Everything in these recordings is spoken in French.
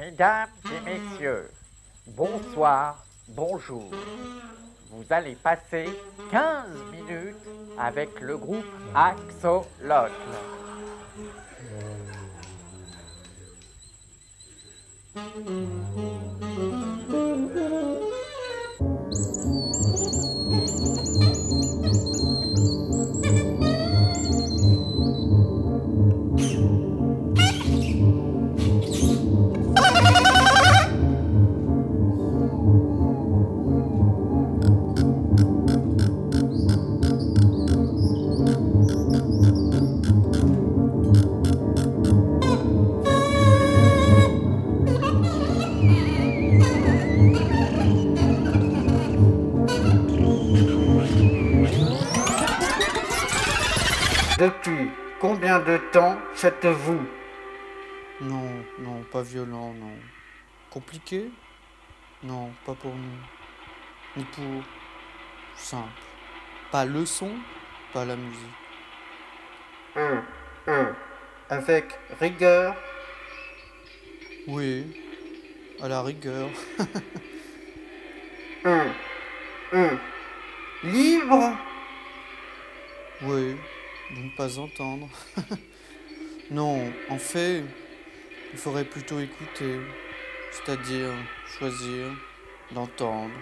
Mesdames et messieurs, bonsoir, bonjour. Vous allez passer 15 minutes avec le groupe Axolotl. Depuis combien de temps faites-vous? Non, non, pas violent, non. Compliqué? Non, pas pour nous. Ou pour... Simple. Pas le son, pas la musique. Hum, hum. Avec rigueur? Oui, à la rigueur. Hum, hum. Libre? Oui, de ne pas entendre. non, en fait, il faudrait plutôt écouter, c'est-à-dire choisir, d'entendre,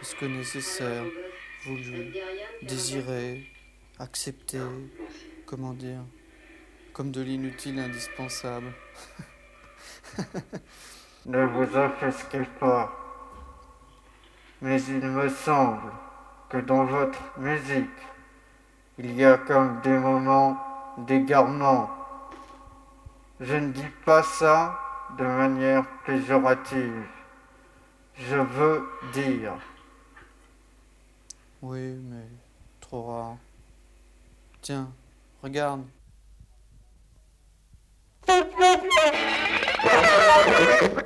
parce que nécessaire, voulu, désiré, accepté, comment dire, comme de l'inutile indispensable. Ne vous offusquez pas. Mais il me semble que dans votre musique, il y a comme des moments d'égarement. Je ne dis pas ça de manière péjorative. Je veux dire, Oui, mais trop rare. Tiens, regarde.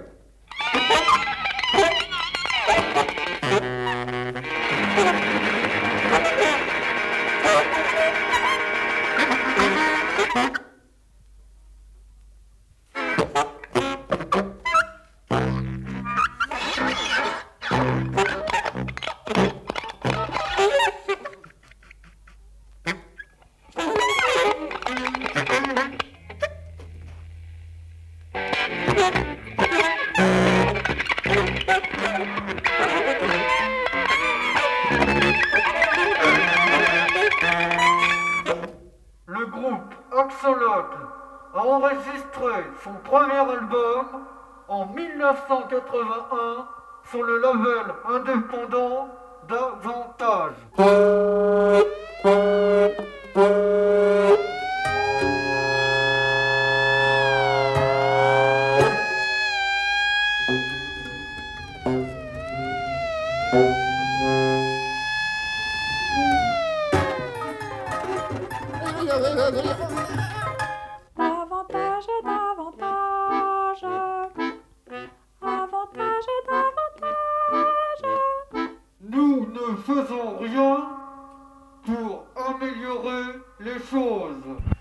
le groupe Axolotl a enregistré son premier album en 1981 sur le label indépendant. Davantage, améliorer les choses.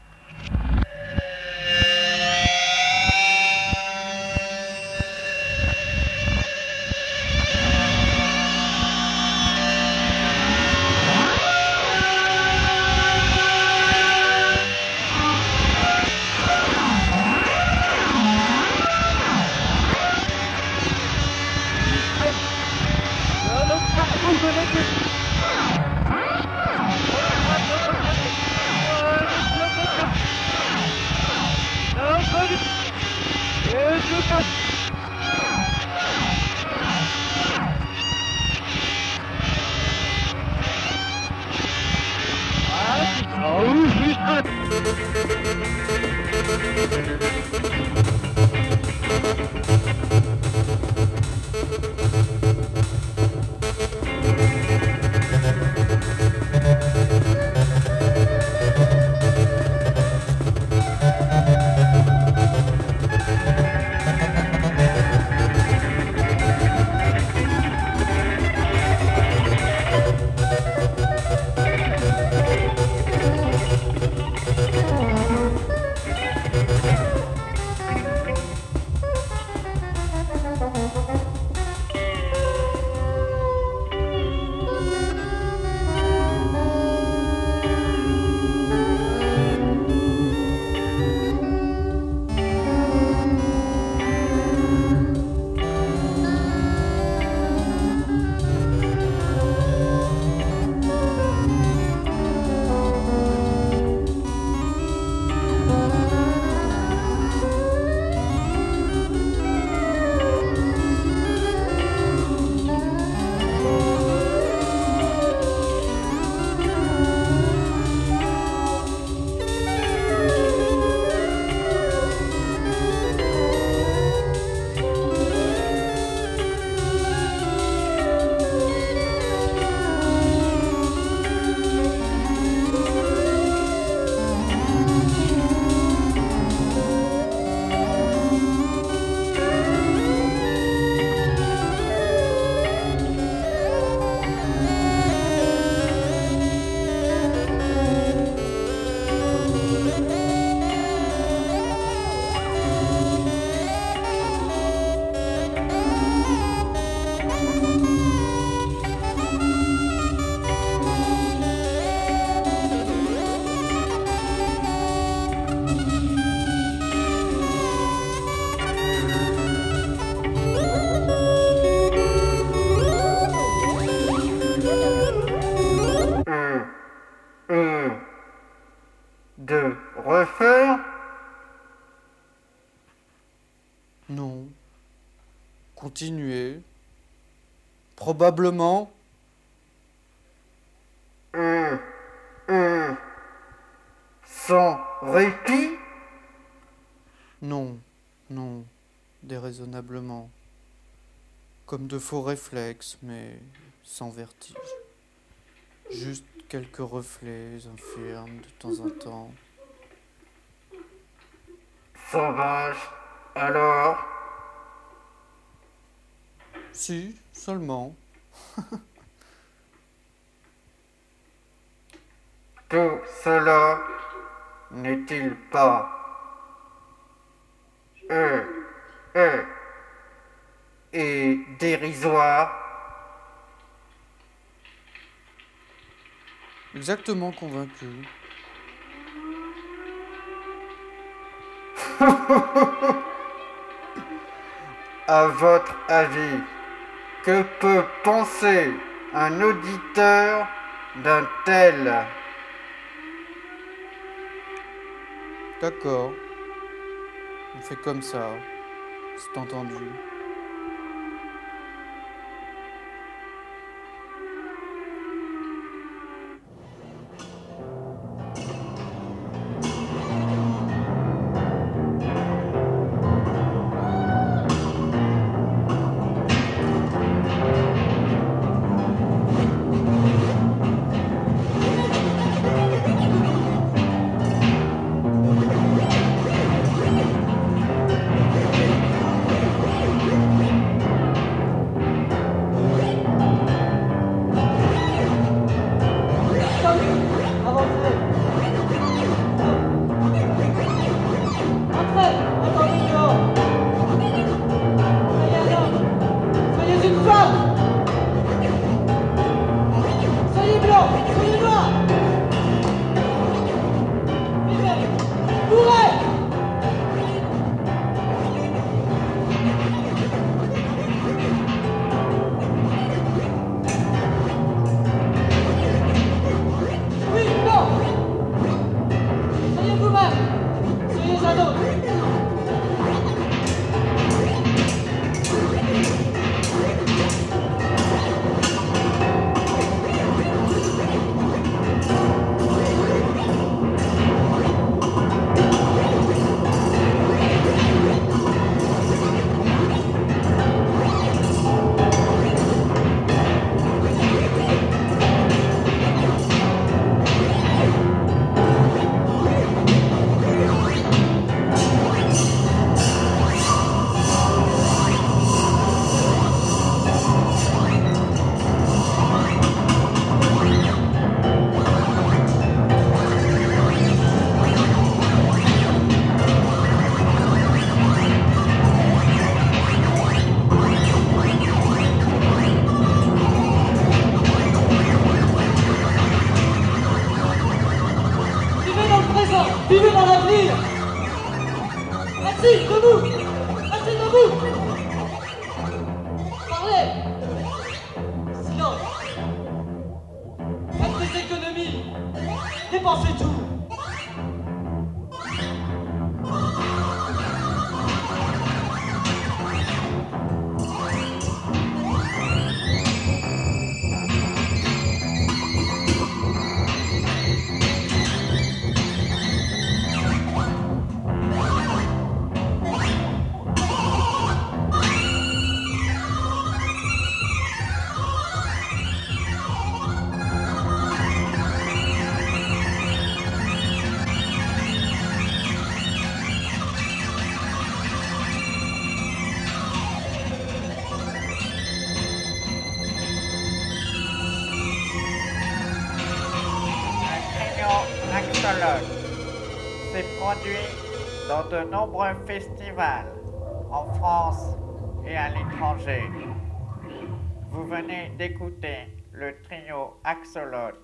Probablement. Sans répit Non, non, déraisonnablement. Comme de faux réflexes, mais sans vertige. Juste quelques reflets infirmes de temps en temps. Sauvage, alors? Si, seulement. Tout cela n'est-il pas eux, eux, et dérisoire? Exactement convaincu. À votre avis, que peut penser un auditeur d'un tel D'accord. On fait comme ça. C'est entendu. Produit dans de nombreux festivals en France et à l'étranger. Vous venez d'écouter le trio Axolote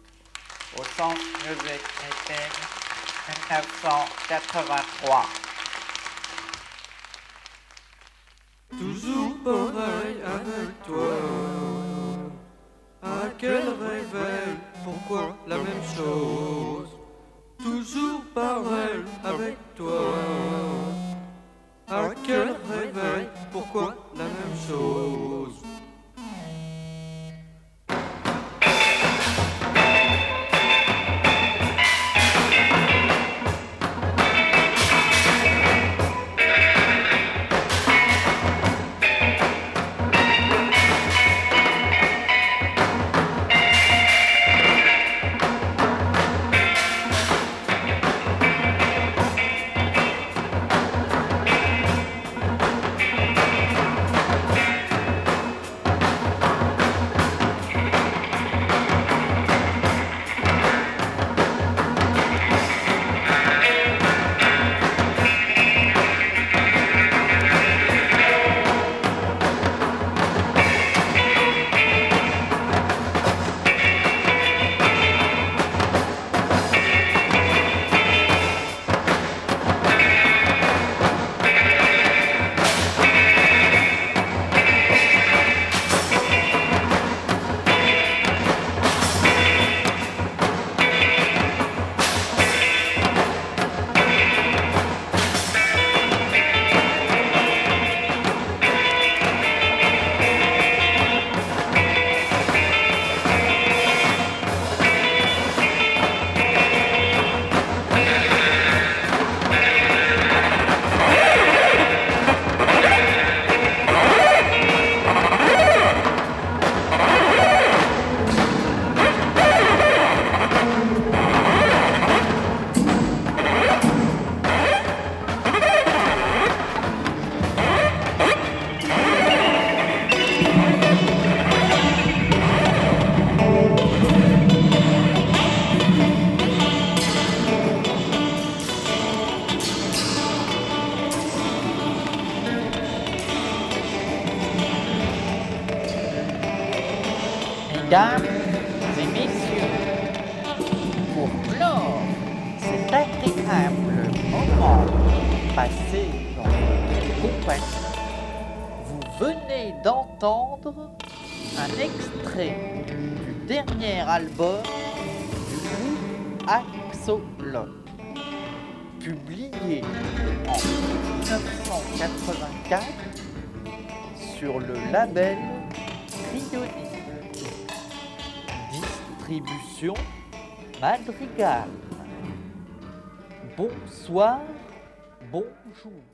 au Sens Music Meeting 1983. Toujours pareil avec toi. À quel réveil, pourquoi la même chose? parole avec toi. À quel réveil, pourquoi la même chose? Mesdames et messieurs, pour clore cet agréable moment passé dans votre compagnie, vous venez d'entendre un extrait du dernier album du groupe Axolot, publié en 1984 sur le label Cryonique. Distribution Madrigal. Bonsoir, bonjour.